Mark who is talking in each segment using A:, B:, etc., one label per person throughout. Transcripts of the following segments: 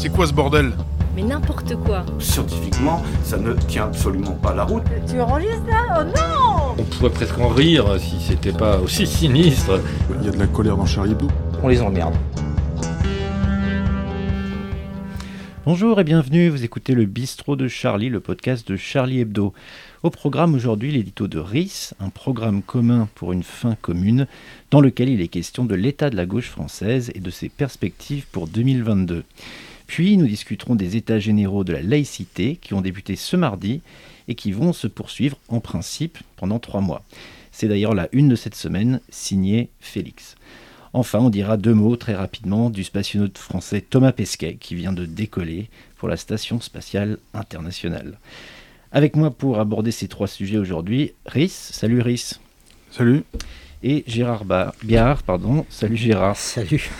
A: C'est quoi ce bordel
B: Mais n'importe quoi.
C: Scientifiquement, ça ne tient absolument pas la route.
D: Tu enregistres là Oh non
E: On pourrait presque en rire si c'était pas aussi sinistre.
A: Il y a de la colère dans Charlie Hebdo.
F: On les emmerde.
G: Bonjour et bienvenue, vous écoutez le Bistrot de Charlie, le podcast de Charlie Hebdo. Au programme aujourd'hui, l'édito de RIS, un programme commun pour une fin commune, dans lequel il est question de l'état de la gauche française et de ses perspectives pour 2022. Puis nous discuterons des états généraux de la laïcité qui ont débuté ce mardi et qui vont se poursuivre en principe pendant trois mois. C'est d'ailleurs la une de cette semaine, signée Félix. Enfin, on dira deux mots très rapidement du spationaute français Thomas Pesquet qui vient de décoller pour la Station spatiale internationale. Avec moi pour aborder ces trois sujets aujourd'hui, Rhys. Salut Rhys.
A: Salut.
G: Et Gérard Biard, pardon. Salut Gérard.
F: Salut.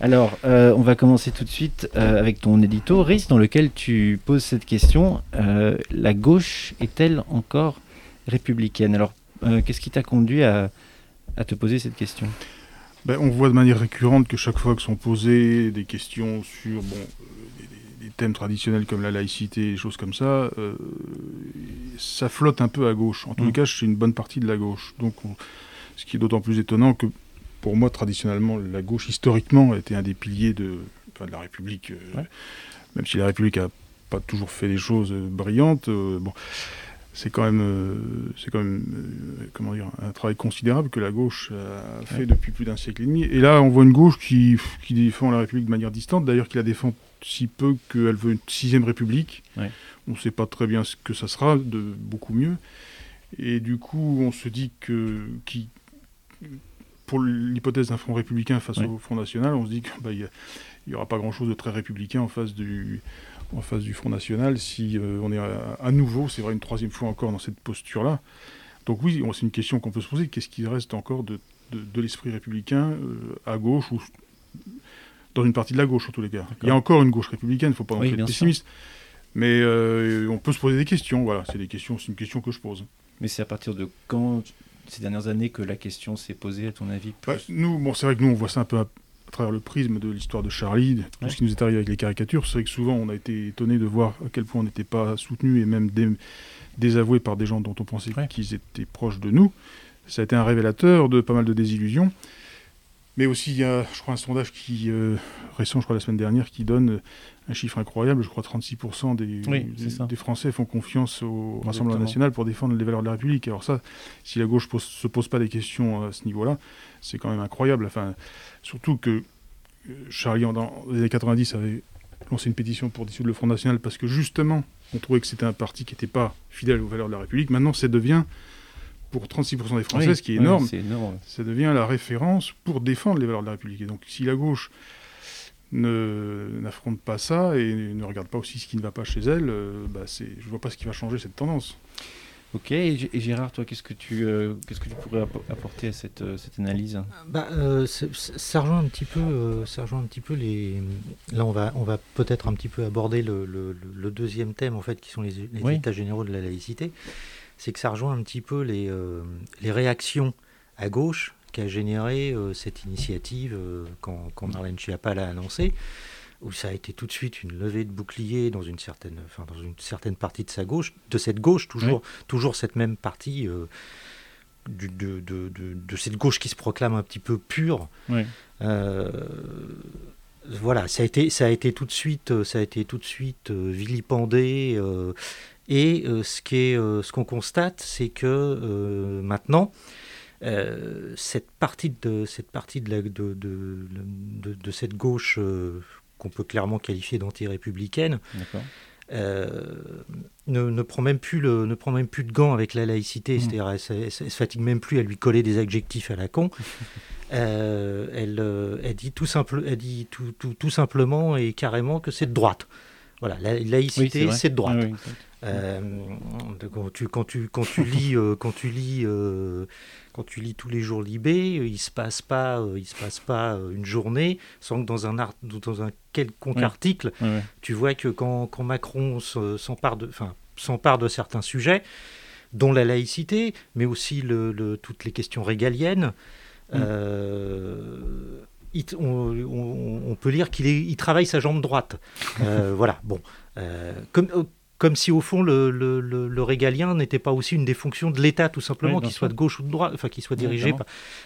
G: Alors, euh, on va commencer tout de suite euh, avec ton édito, Rhys, dans lequel tu poses cette question. Euh, la gauche est-elle encore républicaine? Alors, qu'est-ce qui t'a conduit à, à te poser cette question?
A: Ben, on voit de manière récurrente que chaque fois que sont posées des questions sur bon, des, thèmes traditionnels comme la laïcité, des choses comme ça, ça flotte un peu à gauche. En tout mm. cas, c'est une bonne partie de la gauche. Donc, ce qui est d'autant plus étonnant que, pour moi, traditionnellement, la gauche, historiquement, a été un des piliers de, de la République. Euh, même si la République n'a pas toujours fait des choses brillantes. Euh, bon, c'est quand même, euh, c'est quand même comment dire, un travail considérable que la gauche a fait depuis plus d'un siècle et demi. Et là, on voit une gauche qui, qui défend la République de manière distante, d'ailleurs qui la défend si peu qu'elle veut une sixième République. On ne sait pas très bien ce que ça sera, de beaucoup mieux. Et du coup, on se dit que, qui, pour l'hypothèse d'un front républicain face au Front National, on se dit qu'il bah, n'y aura pas grand-chose de très républicain en face du, en face du Front National si euh, on est à, nouveau, c'est vrai, une troisième fois encore dans cette posture-là. Donc oui, c'est une question qu'on peut se poser. Qu'est-ce qui reste encore de, de, l'esprit républicain euh, à gauche ou dans une partie de la gauche en tous les cas Il y a encore une gauche républicaine, il ne faut pas être pessimiste. Mais euh, on peut se poser des questions, voilà, c'est des questions, c'est une question que je pose.
G: Mais c'est à partir de quand, ces dernières années, que la question s'est posée, à ton avis
A: bah, Nous, bon, c'est vrai que nous, on voit ça un peu à travers le prisme de l'histoire de Charlie, tout ce qui nous est arrivé avec les caricatures, c'est vrai que souvent on a été étonné de voir à quel point on n'était pas soutenu et même désavoué par des gens dont on pensait qu'ils étaient proches de nous. Ça a été un révélateur de pas mal de désillusions. Mais aussi, il y a, je crois, un sondage qui, euh, récent, je crois, la semaine dernière, qui donne un chiffre incroyable. Je crois 36% des, des, Français font confiance au Rassemblement national pour défendre les valeurs de la République. Alors ça, si la gauche ne se pose pas des questions à ce niveau-là, c'est quand même incroyable. Enfin, surtout que euh, Charlie, dans les années 90, avait lancé une pétition pour dissoudre le Front National parce que justement, on trouvait que c'était un parti qui n'était pas fidèle aux valeurs de la République. Maintenant, ça devient, pour 36% des Français, ce qui est énorme, ça devient la référence pour défendre les valeurs de la République. Et donc, si la gauche n'affronte pas ça et ne regarde pas aussi ce qui ne va pas chez elle, euh, bah je ne vois pas ce qui va changer cette tendance.
G: Ok, et Gérard, toi, qu'est-ce que tu, euh, qu'est-ce que tu pourrais apporter à cette, euh, cette analyse?
F: Bah, euh, ça rejoint un petit peu, ça rejoint un petit peu les. Là, on va, on va peut-être un petit peu aborder le, le, deuxième thème en fait, qui sont les, les états généraux de la laïcité. C'est que ça rejoint un petit peu les, les réactions à gauche qu'a généré cette initiative quand, quand Marlène Schiappa l'a annoncée où ça a été tout de suite une levée de bouclier dans une certaine, enfin, dans une certaine partie de sa gauche, de cette gauche, toujours, toujours cette même partie euh, du, de, de, de, cette gauche qui se proclame un petit peu pure. Euh, voilà, ça a été, ça a été tout de suite, ça a été tout de suite euh, vilipendé. Et ce qui est, ce qu'on constate, c'est que maintenant. cette partie de cette partie de, la, de, de, de, cette gauche qu'on peut clairement qualifier d'anti-républicaine, euh, ne, ne, prend même plus le, ne prend même plus de gants avec la laïcité, mmh. c'est-à-dire elle, se fatigue même plus à lui coller des adjectifs à la con. Euh, elle, euh, elle, dit, tout, simple, elle dit tout, tout, tout simplement et carrément que c'est de droite. Voilà, la laïcité, c'est de droite. quand, tu, quand, tu, quand tu lis, quand tu lis quand tu lis tous les jours Libé, il se passe pas, euh, il se passe pas euh, une journée sans que dans un, art, dans un quelconque article, tu vois que quand, quand Macron s'empare de, enfin, s'empare de certains sujets, dont la laïcité, mais aussi le, toutes les questions régaliennes, mm. Euh, on, peut lire qu'il il travaille sa jambe droite. voilà, bon. comme, comme si au fond le, régalien n'était pas aussi une des fonctions de l'État, tout simplement, qu'il soit de gauche ou de droite, enfin qu'il soit dirigé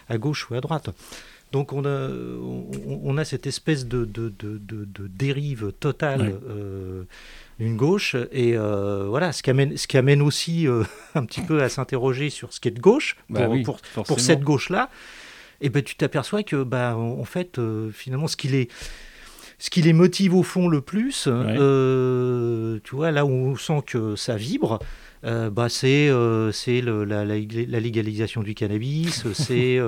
F: à gauche ou à droite. Donc on a, on, a cette espèce de, de, dérive totale euh, d'une gauche, et euh, voilà, ce qui amène, ce qui amène aussi euh, un petit peu à s'interroger sur ce qui est de gauche, bah pour, pour, cette gauche-là, et ben tu t'aperçois que bah, en fait, finalement, ce qui les ce qui les motive au fond le plus, tu vois, là où on sent que ça vibre, bah, c'est la, la, légalisation du cannabis, c'est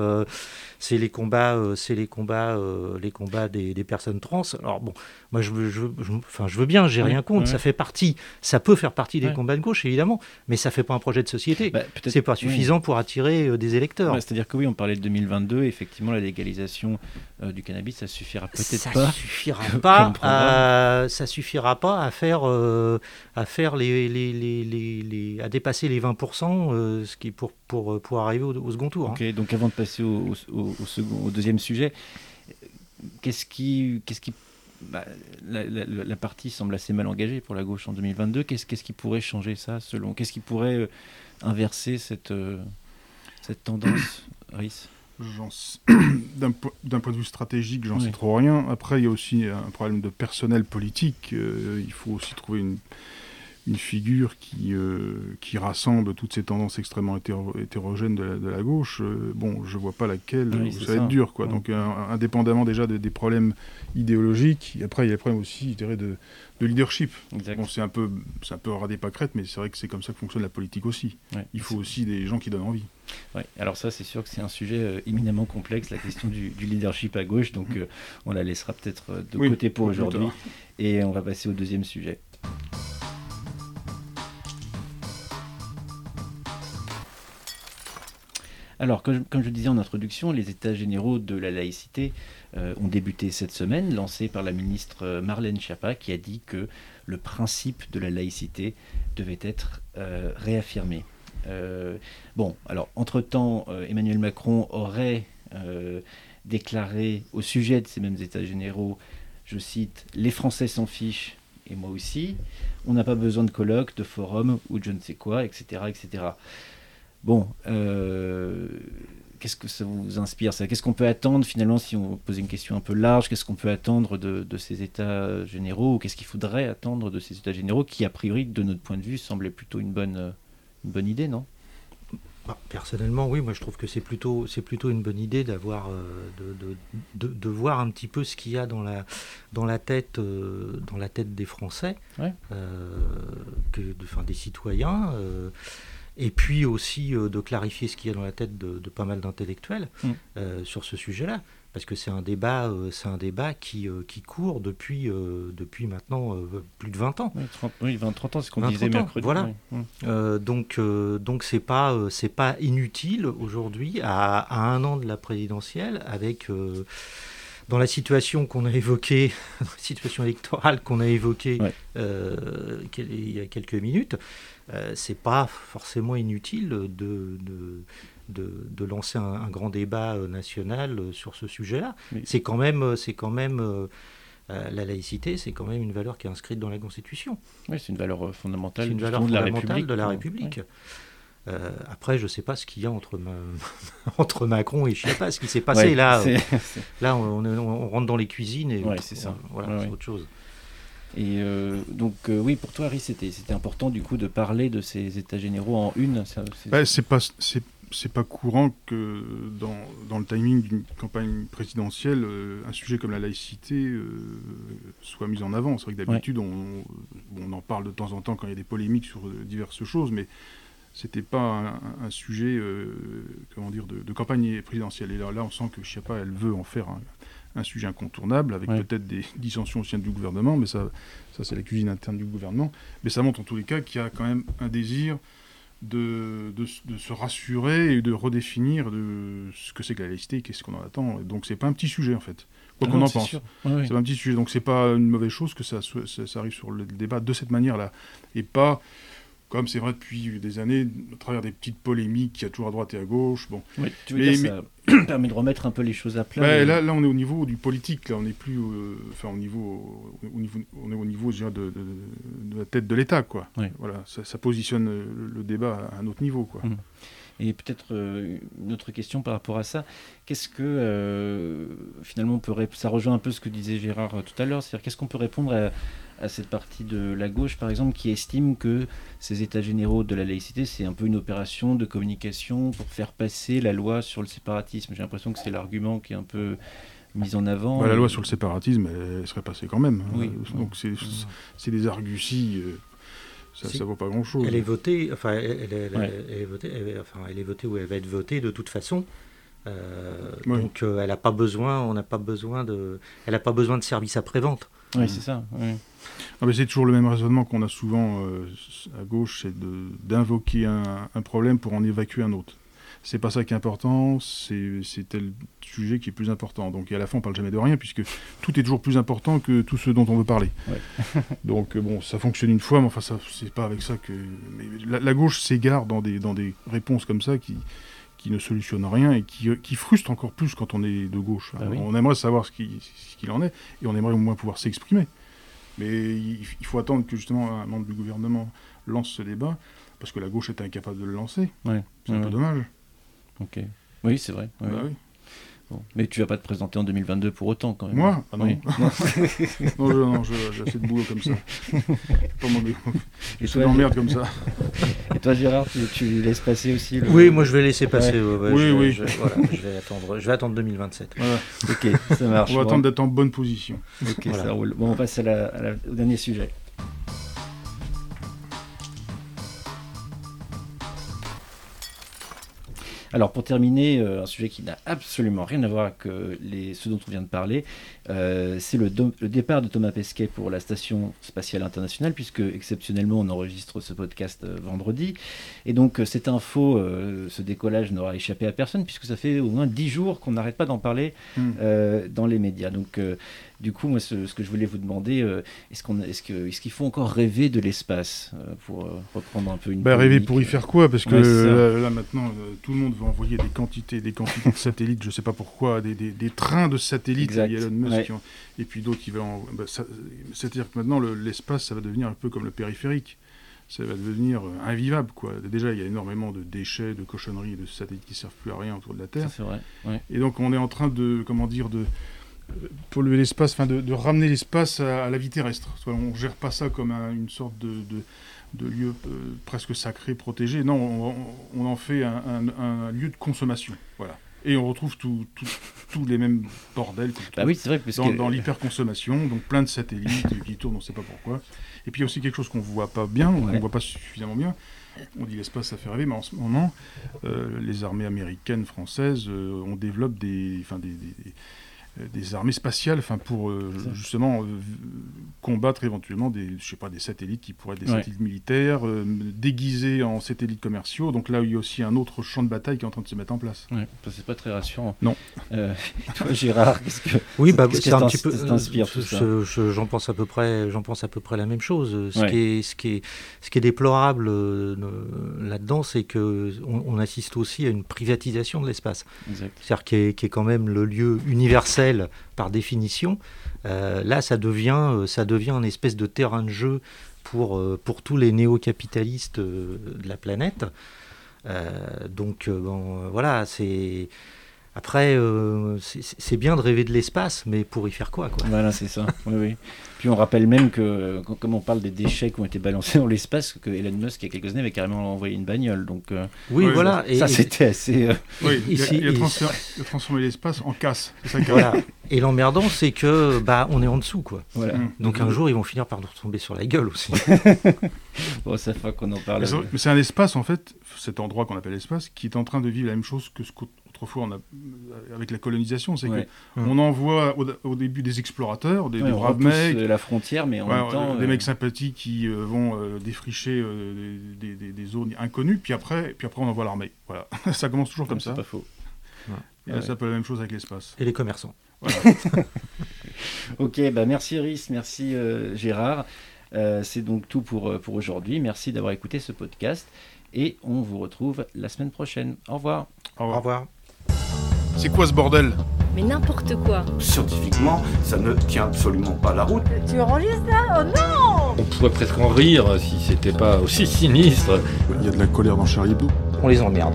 F: c'est les combats, euh, c'est les combats, euh, les combats des, personnes trans. Alors bon, moi je veux, je, enfin, je veux bien, j'ai rien contre. Ça fait partie, ça peut faire partie des combats de gauche évidemment, mais ça fait pas un projet de société. Bah, c'est pas suffisant pour attirer euh, des électeurs.
G: C'est-à-dire que oui, on parlait de 2022, effectivement, la légalisation du cannabis, ça suffira peut-être pas.
F: Suffira pas à, ça suffira pas à faire, à faire les, les, les, les, à dépasser les 20%, ce qui pour pour, pour arriver au, second tour.
G: Hein. Ok, donc avant de passer au, au, second, au deuxième sujet, qu'est-ce qui, qu'est-ce qui bah, la, partie semble assez mal engagée pour la gauche en 2022. Qu'est-ce, qu'est-ce qui pourrait changer ça selon Qu'est-ce qui pourrait euh, inverser cette, euh, cette tendance, Rhys?
A: D'un, point de vue stratégique, j'en sais trop rien. Après, il y a aussi un problème de personnel politique. Euh, il faut aussi trouver une, une figure qui, euh, qui rassemble toutes ces tendances extrêmement hétérogènes de la, gauche, euh, bon, je vois pas laquelle, ça va être dur. Quoi. Donc, indépendamment déjà des problèmes idéologiques, après, il y a les problèmes aussi, je dirais, de, de leadership. Bon, c'est un peu, un peu ras des pâquerettes, mais c'est vrai que c'est comme ça que fonctionne la politique aussi. il faut aussi des gens qui donnent envie.
G: Ouais. Alors ça, c'est sûr que c'est un sujet euh, éminemment complexe, la question du, leadership à gauche, donc mm. on la laissera peut-être de côté pour aujourd'hui, et on va passer au deuxième sujet. Alors, comme, je disais en introduction, les États généraux de la laïcité euh, ont débuté cette semaine, lancés par la ministre euh, Marlène Schiappa, qui a dit que le principe de la laïcité devait être euh, réaffirmé. bon, alors, entre-temps, Emmanuel Macron aurait déclaré au sujet de ces mêmes États généraux, je cite, Les Français s'en fichent, et moi aussi, on n'a pas besoin de colloques, de forums ou de je ne sais quoi, etc. etc. Bon, euh, qu'est-ce que ça vous inspire ça? Qu'est-ce qu'on peut attendre finalement si on pose une question un peu large? Qu'est-ce qu'on peut attendre de, ces États généraux? Qu'est-ce qu'il faudrait attendre de ces États généraux qui, a priori, de notre point de vue, semblaient plutôt une bonne, une bonne idée, non?
F: Bah, personnellement, oui, moi je trouve que c'est plutôt, c'est plutôt une bonne idée d'avoir, euh, de, de, de, voir un petit peu ce qu'il y a dans la, dans la, tête, euh, dans la tête des Français, que, de, des citoyens et puis aussi euh, de clarifier ce qu'il y a dans la tête de, pas mal d'intellectuels mm. euh, sur ce sujet-là. Parce que c'est un débat, euh, c'est un débat qui, qui court depuis, depuis maintenant plus de 20 ans.
G: Oui, 20, 30 ans, c'est ce qu'on disait mercredi.
F: Voilà. Mm. donc, donc c'est pas, c'est pas inutile aujourd'hui, à, à, un an de la présidentielle, avec dans la situation qu'on a évoquée, la situation électorale qu'on a évoquée il y a quelques minutes, euh, c'est pas forcément inutile de, de, de, lancer un, grand débat euh, national euh, sur ce sujet-là. C'est quand même, c'est quand même la laïcité, c'est quand même une valeur qui est inscrite dans la Constitution.
G: Oui, c'est une valeur fondamentale,
F: une valeur de la République. De la République. Après, je ne sais pas ce qu'il y a entre, entre Macron et je ne sais pas ce qui s'est passé là. Là, on, on, rentre dans les cuisines et
G: c'est ça.
F: Voilà, c'est autre chose.
G: Et euh, donc, euh, oui, pour toi, Harry, c'était important du coup de parler de ces états généraux en une.
A: Bah, c'est pas c'est pas courant que dans, dans le timing d'une campagne présidentielle, euh, un sujet comme la laïcité soit mis en avant. C'est vrai que d'habitude, on, on, en parle de temps en temps quand il y a des polémiques sur diverses choses, mais c'était pas un, sujet comment dire, de, de, campagne présidentielle. Et là, là, on sent que Chiappa, elle veut en faire un, un sujet incontournable, avec peut-être des dissensions au sein du gouvernement, mais ça, ça c'est la cuisine interne du gouvernement. Mais ça montre en tous les cas qu'il y a quand même un désir de, de, se rassurer et de redéfinir de ce que c'est que la laïcité et qu'est-ce qu'on en attend. Donc c'est pas un petit sujet en fait, quoi qu'on en pense. C'est pas un petit sujet, donc c'est pas une mauvaise chose que ça, ça, arrive sur le débat de cette manière-là, et pas comme c'est vrai depuis des années, à travers des petites polémiques qu'il y a toujours à droite et à gauche. Bon.
G: tu veux dire permet de remettre un peu les choses à plat.
A: Bah, là, là, on est au niveau du politique. Là, on n'est plus, euh, enfin, au niveau, au niveau, on est au niveau, de, de- de la tête de l'État, quoi.
G: Oui.
A: Voilà, ça, ça positionne le, le débat à un autre niveau, quoi.
G: Mm. Et peut-être euh, une autre question par rapport à ça. Qu'est-ce que euh, finalement on peut ça rejoint un peu ce que disait Gérard euh, tout à l'heure, c'est-à-dire qu'est-ce qu'on peut répondre à, à cette partie de la gauche par exemple qui estime que ces états généraux de la laïcité c'est un peu une opération de communication pour faire passer la loi sur le séparatisme? J'ai l'impression que c'est l'argument qui est un peu mis en avant.
A: Bah, la loi sur le séparatisme, elle, serait passée quand même.
G: Oui.
A: Euh, donc c'est c'est des arguties. euh, ça,
F: Si.
A: ça vaut pas grand-chose.
F: Elle est votée, enfin, elle, elle- elle-
G: Ouais.
F: elle est votée, elle- enfin, elle est votée ou elle va être votée de toute façon. Euh. Donc, euh, elle n'a pas besoin, on n'a pas besoin de, elle n'a pas besoin de service après-vente.
G: Oui, c'est ça. oui.
A: Ah, mais c'est toujours le même raisonnement qu'on a souvent euh, à gauche, c'est de- d'invoquer un, un problème pour en évacuer un autre. C'est pas ça qui est important, c'est tel sujet qui est plus important. Donc et à la fin, on parle jamais de rien, puisque tout est toujours plus important que tout ce dont on veut parler. Donc euh, bon, ça fonctionne une fois, mais enfin, c'est pas avec ça que. mais la, la gauche s'égare dans des, dans des réponses comme ça qui, qui ne solutionnent rien et qui, euh, qui frustrent encore plus quand on est de gauche.
G: Oui.
A: On aimerait savoir ce qui- ce qu'il en est, et on aimerait au moins pouvoir s'exprimer. Mais il, il faut attendre que justement un membre du gouvernement lance ce débat, parce que la gauche est incapable de le lancer.
G: Ouais.
A: C'est un
G: Ouais,
A: peu dommage.
G: Ok. Oui, c'est vrai. oui.
A: Bah oui.
G: Bon. Mais tu vas pas te présenter en 2022 pour autant quand même.
A: Moi? Ah non.
G: Oui.
A: non, je- non, je- j'ai assez de boulot comme ça. pas mon
G: Et
A: Je suis
G: toi,
A: d'emmerde comme ça.
G: Et toi, Gérard, tu, tu laisses passer aussi le...
F: Oui, moi je vais laisser passer.
G: Ouais.
F: ouais, ouais,
A: Oui,
F: je, vais-
A: oui.
F: je- voilà, je vais attendre, je vais attendre 2027.
A: Voilà.
G: Ok, ça marche.
A: On va
G: Bon,
A: attendre d'être en bonne position.
G: Ok,
F: Voilà.
G: ça roule. Bon, on passe à la- à la- au dernier sujet. Alors pour terminer, euh, un sujet qui n'a absolument rien à voir avec euh, les, ce dont on vient de parler, euh, c'est le, départ de Thomas Pesquet pour la Station spatiale internationale, puisque exceptionnellement on enregistre ce podcast euh, vendredi. Et donc cette info, ce décollage n'aura échappé à personne, puisque ça fait au moins dix jours qu'on n'arrête pas d'en parler
A: Hmm.
G: dans les médias. Donc du coup, moi ce, ce que je voulais vous demander, euh, est-ce qu'on, est-ce que, est-ce qu'il faut encore rêver de l'espace euh, pour euh, reprendre un peu une
A: Bah, rêver pour y faire quoi? Parce que
G: Ouais,
A: là maintenant, tout le monde veut envoyer des quantités, des quantités de satellites, je sais pas pourquoi, des, des- des trains de satellites.
G: Exact.
A: Il y a Elon Musk
G: Ouais.
A: qui en- et puis d'autres qui veulent. en- bah, ça- C'est-à-dire que maintenant, le- l'espace, ça va devenir un peu comme le périphérique. Ça va devenir invivable, quoi. Déjà, il y a énormément de déchets, de cochonneries, de satellites qui servent plus à rien autour de la
G: Ça,
A: Terre.
G: c'est vrai. Ouais.
A: Et donc, on est en train de, comment dire, de polluer l'espace, enfin de, de ramener l'espace à, à la vie terrestre. On gère pas ça comme un- une sorte de, de, de lieu euh, presque sacré, protégé. Non, on, on en fait un, un- un lieu de consommation. Voilà. Et on retrouve tous les mêmes bordels
G: Bah oui, vrai parce
A: dans,
G: que
A: dans l'hyperconsommation, donc plein de satellites qui tournent, on ne sait pas pourquoi. Et puis il y a aussi quelque chose qu'on ne voit pas bien, on ne voit pas suffisamment bien. On dit l'espace, ça fait rêver, mais en ce moment, euh, les armées américaines, françaises, euh, on développe des, enfin, des, des- des- euh, des armées spatiales enfin, pour euh, justement euh, combattre éventuellement des, je sais pas, des satellites qui pourraient être des
G: Ouais.
A: satellites militaires, euh, déguisés en satellites commerciaux. Donc là, il y a aussi un autre champ de bataille qui est en train de se mettre en place.
G: Ouais, c'est pas très rassurant.
A: Non.
G: Euh, toi, Gérard, qu'est-ce que
F: Oui, bah, c'est
G: que
F: un petit peu.
G: t'inspire, tout ça
F: je- je- J'en pense à peu près. J'en pense à peu près la même chose. Ce
G: Ouais.
F: qui est, ce qui est, ce qui est déplorable euh, là-dedans, c'est que on, on assiste aussi à une privatisation de l'espace. C'est-à-dire qui est, qui est quand même le lieu universel par définition. Euh, là, ça devient, euh, ça devient un espèce de terrain de jeu pour, euh, tous les néo-capitalistes de la planète. Donc, voilà, c'est. Après, euh, c'est bien de rêver de l'espace, mais pour y faire quoi, quoi?
G: Voilà, c'est ça. Oui, oui. Puis on rappelle même que, quand- comme on parle des déchets qui ont été balancés dans l'espace, que Elon Musk, il y a quelques années, avait carrément envoyé une bagnole. Donc, euh,
F: Oui, voilà.
G: ça, c'était assez. euh,
A: Oui, il, a,
F: ici-
A: il a
F: ici-
A: transféré- il a transformé l'espace en casse. Ça
F: Voilà. Et l'emmerdant, c'est que bah, on est en dessous, quoi.
G: voilà.
A: Mm.
F: Donc un jour, ils vont finir par nous retomber sur la gueule aussi.
G: Bon, ça fait qu'on en parle.
A: Mais c'est vrai- mais c'est un espace, en fait, cet endroit qu'on appelle l'espace, qui est en train de vivre la même chose que ce qu'autrefois on a avec la colonisation. C'est
G: Ouais.
A: qu'on envoie au, au début des explorateurs, des,
G: Ouais,
A: des braves mecs,
G: euh, la frontière, mais en
A: ouais,
G: même temps.
A: des
G: euh,
A: mecs sympathiques qui euh, vont euh, défricher euh, des, des- des zones inconnues, puis après, puis après on envoie l'armée. Voilà. ça commence toujours comme
G: c'est
A: ça.
G: pas faux.
A: Et là,
G: Ouais.
A: c'est un peu la même chose avec l'espace.
F: Et les commerçants.
G: Ok, bah merci Rhys, merci euh, Gérard. Euh, c'est donc tout pour, euh, pour aujourd'hui. Merci d'avoir écouté ce podcast et on vous retrouve la semaine prochaine. Au revoir.
A: Au
F: Au revoir.
A: C'est quoi ce bordel
B: Mais n'importe quoi.
C: Scientifiquement, ça ne tient absolument pas la route.
D: Tu enregistres ça Oh non
E: On pourrait presque en rire si c'était pas aussi sinistre.
A: Il y a de la colère dans Charlie Hebdo.
F: On les emmerde.